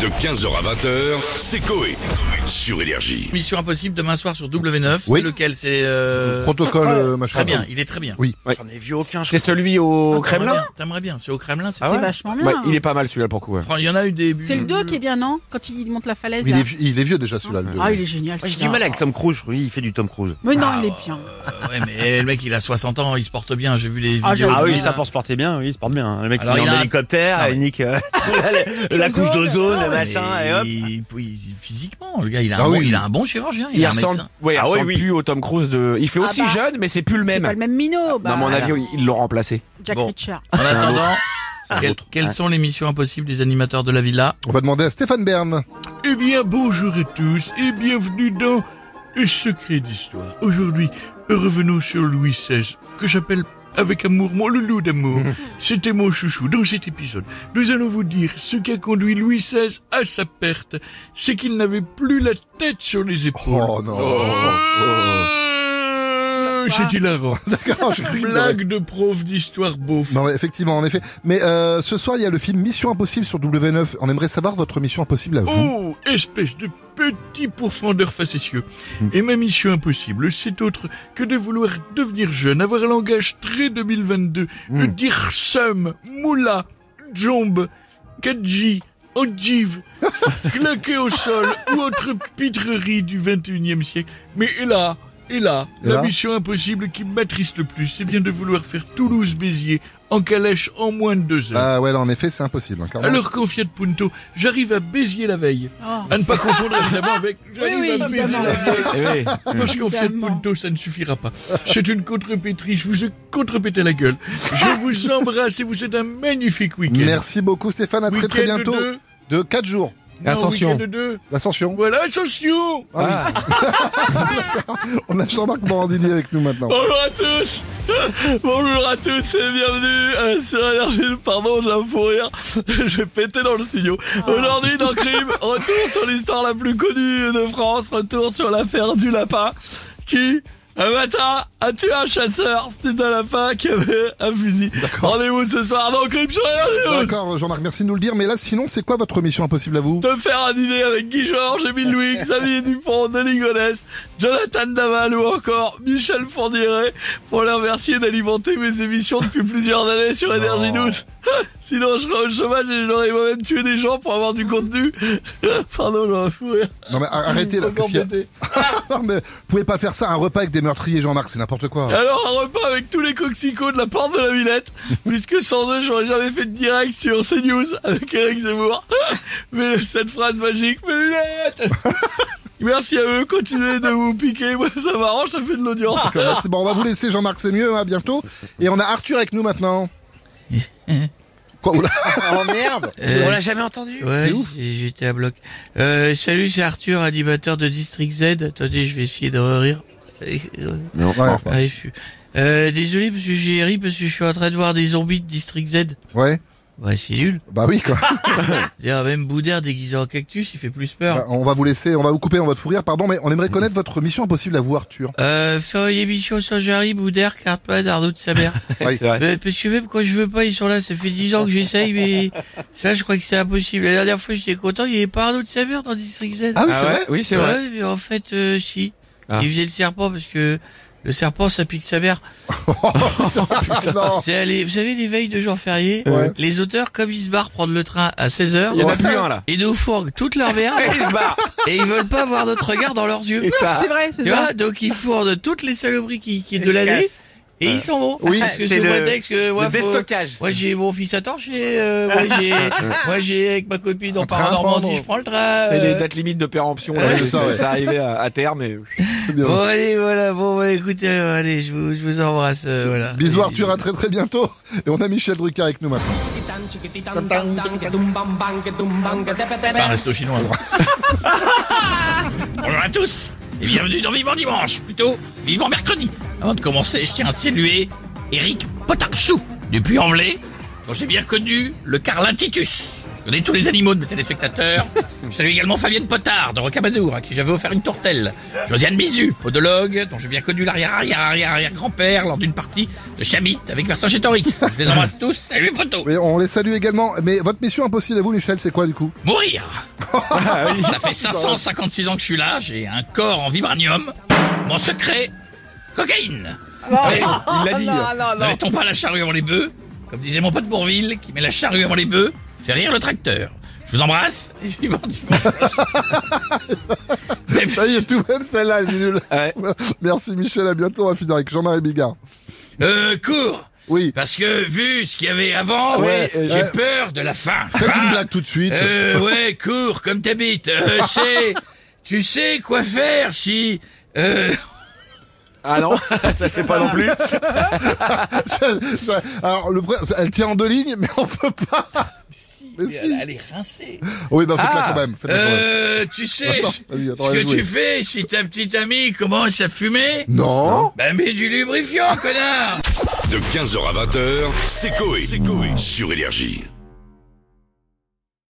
De 15h à 20h, c'est Coé. Sur Énergie. Mission Impossible demain soir sur W9. Oui. C'est lequel C'est euh... Protocole, euh, machin. Très bien, il est très bien. Oui. J'en ai vu aucun. C'est celui au T'aimerais Kremlin bien, T'aimerais bien, c'est au Kremlin, c'est Ah ouais vachement bien. Ouais, Il est pas mal celui-là pour le coup. ouais. Il y en a eu des... C'est le 2 qui est bien, non Quand il monte la falaise Il là. est, vieux- il est vieux déjà celui-là. le. Ah, il est génial. Moi, j'ai celui-là. du mal avec Tom Cruise. Oui, il fait du Tom Cruise. Mais non, Ah, il est bien. Euh, ouais, mais le mec, il a 60 ans, il se porte bien. J'ai vu les Ah, vidéos. j'avoue. Ah oui, ça pour se porter bien. Oui, il se porte bien. Le mec, Alors, il est en a un- hélicoptère, il nique euh, la, la couche d'ozone, le machin, et hop. Il- physiquement, le gars, il a, Ah un, bon, oui. il a un bon chirurgien. Il, Il a un ressemble, médecin. ouais, il Ah oui, ressemble oui. plus au Tom Cruise de. Il fait Ah aussi bah, jeune, mais c'est plus le C'est même. pas le même minot. Bah, à mon avis, ils l'ont remplacé. Jack Bon. Reacher. En attendant, quelles, sont les missions impossibles des animateurs de la villa? On va demander à Stéphane Bern. Eh bien, bonjour à tous et bienvenue dans Le Secret d'Histoire. Aujourd'hui, revenons sur Louis XVI, que j'appelle avec amour mon loulou d'amour. C'était mon chouchou. Dans cet épisode, nous allons vous dire ce qui a conduit Louis XVI à sa perte. C'est qu'il n'avait plus la tête sur les épaules. Oh non. Euh, C'est hilarant. D'accord, je crie. Blague de prof d'histoire beauf. Non, ouais, effectivement, en effet. Mais euh, ce soir, il y a le film Mission Impossible sur W9. On aimerait savoir votre mission impossible à vous. Oh, espèce de petit pourfendeur facétieux. Hmm. Et ma mission impossible, c'est autre que de vouloir devenir jeune, avoir un langage très 2022, de Hmm. dire somme, moula, jombe, kadji, ogive, claquer au sol ou autre pitrerie du 21e siècle. Mais là, et là, Et la là mission impossible qui m'attriste le plus, c'est bien de vouloir faire Toulouse-Béziers en calèche en moins de deux heures. Ah ouais, là, en effet, c'est impossible. hein. Alors qu'en Fiat Punto, j'arrive à Béziers la veille. Oh. À ne pas confondre évidemment avec j'arrive Oui, oui, à Béziers évidemment. la veille. Eh oui. Parce qu'en Fiat Évidemment. Punto, ça ne suffira pas. C'est une contrepétrie, je vous ai contrepété la gueule. Je vous embrasse et vous êtes un magnifique week-end. Merci beaucoup, Stéphane. À très très Week-end bientôt. de- De 4 jours. Non, Ascension. week-end de- L'ascension. Voilà, ascension Ah oui. On a Jean-Marc Morandini avec nous maintenant. Bonjour à tous Bonjour à tous et bienvenue à la sur Énergie. Pardon, j'ai un fou rire. J'ai pété dans le studio. Aujourd'hui, dans Crime, retour sur l'histoire la plus connue de France. Retour sur l'affaire du lapin qui, un matin, a tué un chasseur? C'était un lapin qui avait un fusil. Rendez-vous ce soir dans Crime. D'accord, Jean-Marc, merci de nous le dire. Mais là, sinon, c'est quoi votre mission impossible à vous? De faire un dîner avec Guy Georges, Émile Louis, Xavier Dupont, Denis Gonesse, Jonathan Daval ou encore Michel Fourniret pour les remercier d'alimenter mes émissions depuis plusieurs années sur Énergie 12. Sinon, je serais au chômage et j'aurais moi-même tué des gens pour avoir du contenu. Pardon, j'ai un fou rire. Non mais arrêtez là. A pété. Non mais vous pouvez pas faire ça un repas avec des meurtriers, Jean-Marc, c'est n'importe quoi. Alors, un repas avec tous les coxicos de la porte de la Villette, puisque sans eux, j'aurais jamais fait de direct sur CNews avec Eric Zemmour. Mais cette phrase magique, mes lunettes Merci à eux, continuez de vous piquer, moi ça m'arrange, ça fait de l'audience. C'est bon, on va vous laisser, Jean-Marc, c'est mieux, hein, à bientôt. Et on a Arthur avec nous maintenant. Quoi oula Oh merde Euh, On l'a jamais entendu Ouais, C'est ouf. j'ai- j'étais à bloc. Euh, salut, c'est Arthur, animateur de District Z. Attendez, je vais essayer de rire. Ouais, Ah, je suis- Euh, désolé parce que j'ai ri parce que je suis en train de voir des zombies de District Z. ouais, Ouais, c'est nul. bah oui quoi. D'ailleurs, même Boudère déguisé en cactus, il fait plus peur. Bah, on va vous laisser, on va vous couper dans votre fou rire, pardon, mais on aimerait connaître votre mission impossible à vous, Arthur. Euh, faire une émission sans Jarry, Boudère, Cartman, Arnaud de sa mère. Oui. C'est vrai. Euh, parce que même quand je veux pas, ils sont là. Ça fait 10 ans que j'essaye, mais ça, je crois que c'est impossible. La dernière fois, j'étais content, il y avait pas Arnaud de sa mère dans District Z. Ah oui, Ah c'est ouais vrai Oui, c'est vrai. Ouais, mais en fait, euh, si. Ah. Il faisait le serpent parce que le serpent, ça pique sa mère. C'est les, vous savez, les veilles de jours fériés, Ouais. les auteurs, comme ils se barrent prendre le train à 16h, Il y en a plus un là. ils nous fourguent toute leur merde Il se barre. et ils veulent pas voir notre regard dans leurs yeux. Et ça. C'est vrai, c'est Tu ça. vois, donc ils fournent toutes les saloperies qui, qui de l'année et ils s'en vont. Oui. Parce que C'est sous le- prétexte que moi, Le faut- déstockage. moi j'ai mon fils à torcher, euh, moi j'ai, moi j'ai avec ma copine on part en Normandie, je prends le train. C'est euh, les dates limites de péremption. là. Ouais, c'est ça, ouais. ça arrivait à, à terme. Et... Bien. Bon allez voilà bon bah, écoutez euh, allez je vous je vous embrasse euh, voilà. Bisous Arthur, à très très bientôt. Et on a Michel Drucker avec nous maintenant. Pas un resto chinois. Bonjour à tous et bienvenue dans Vivant Dimanche, plutôt Vivant Mercredi. Avant de commencer, je tiens à saluer Eric Potarchou du Puy-en-Velay, dont j'ai bien connu le Carlin Titus, Je connais tous les animaux de mes téléspectateurs. Je salue également Fabienne Potard de Rocamadour, à qui j'avais offert une tourtelle. Josiane Bizu, podologue, dont j'ai bien connu l'arrière-arrière-arrière-arrière-grand-père lors d'une partie de Chabit avec Vercingétorix. Je les embrasse tous. Salut. Oui, on les salue également. Mais votre mission impossible à vous, Michel, c'est quoi du coup? Mourir Ça fait 556 ans que je suis là, j'ai un corps en vibranium. Mon secret, cocaïne Il l'a dit. Ne mettons pas la charrue avant les bœufs. Comme disait mon pote Bourville, qui met la charrue avant les bœufs, fait rire le tracteur. Je vous embrasse et prochain. Mais Ça y est, tout même celle-là, elle est nulle. Ouais. Merci Michel, à bientôt, on va finir avec Jean-Marie Bigard. Euh, cours Oui, Parce que vu ce qu'il y avait avant, Ouais, j'ai ouais. peur de la fin. faites Ah, une blague tout de suite. Euh, ouais, cours, comme t'habites. Euh, c'est... Tu sais quoi faire si... Euh... Ah non, ça c'est pas non plus. Ça- ça- Alors, le elle tient en deux lignes, mais on peut pas. Mais si. Elle est rincée. Oui, bah faites-la Ah, quand même. Faites-la quand même. Euh, tu sais, Attends, vas-y, attends, ce que jouer. tu fais si ta petite amie commence à fumer? Non. Bah mets du lubrifiant, connard De 15h à 20h, c'est Coé. Sur Énergie.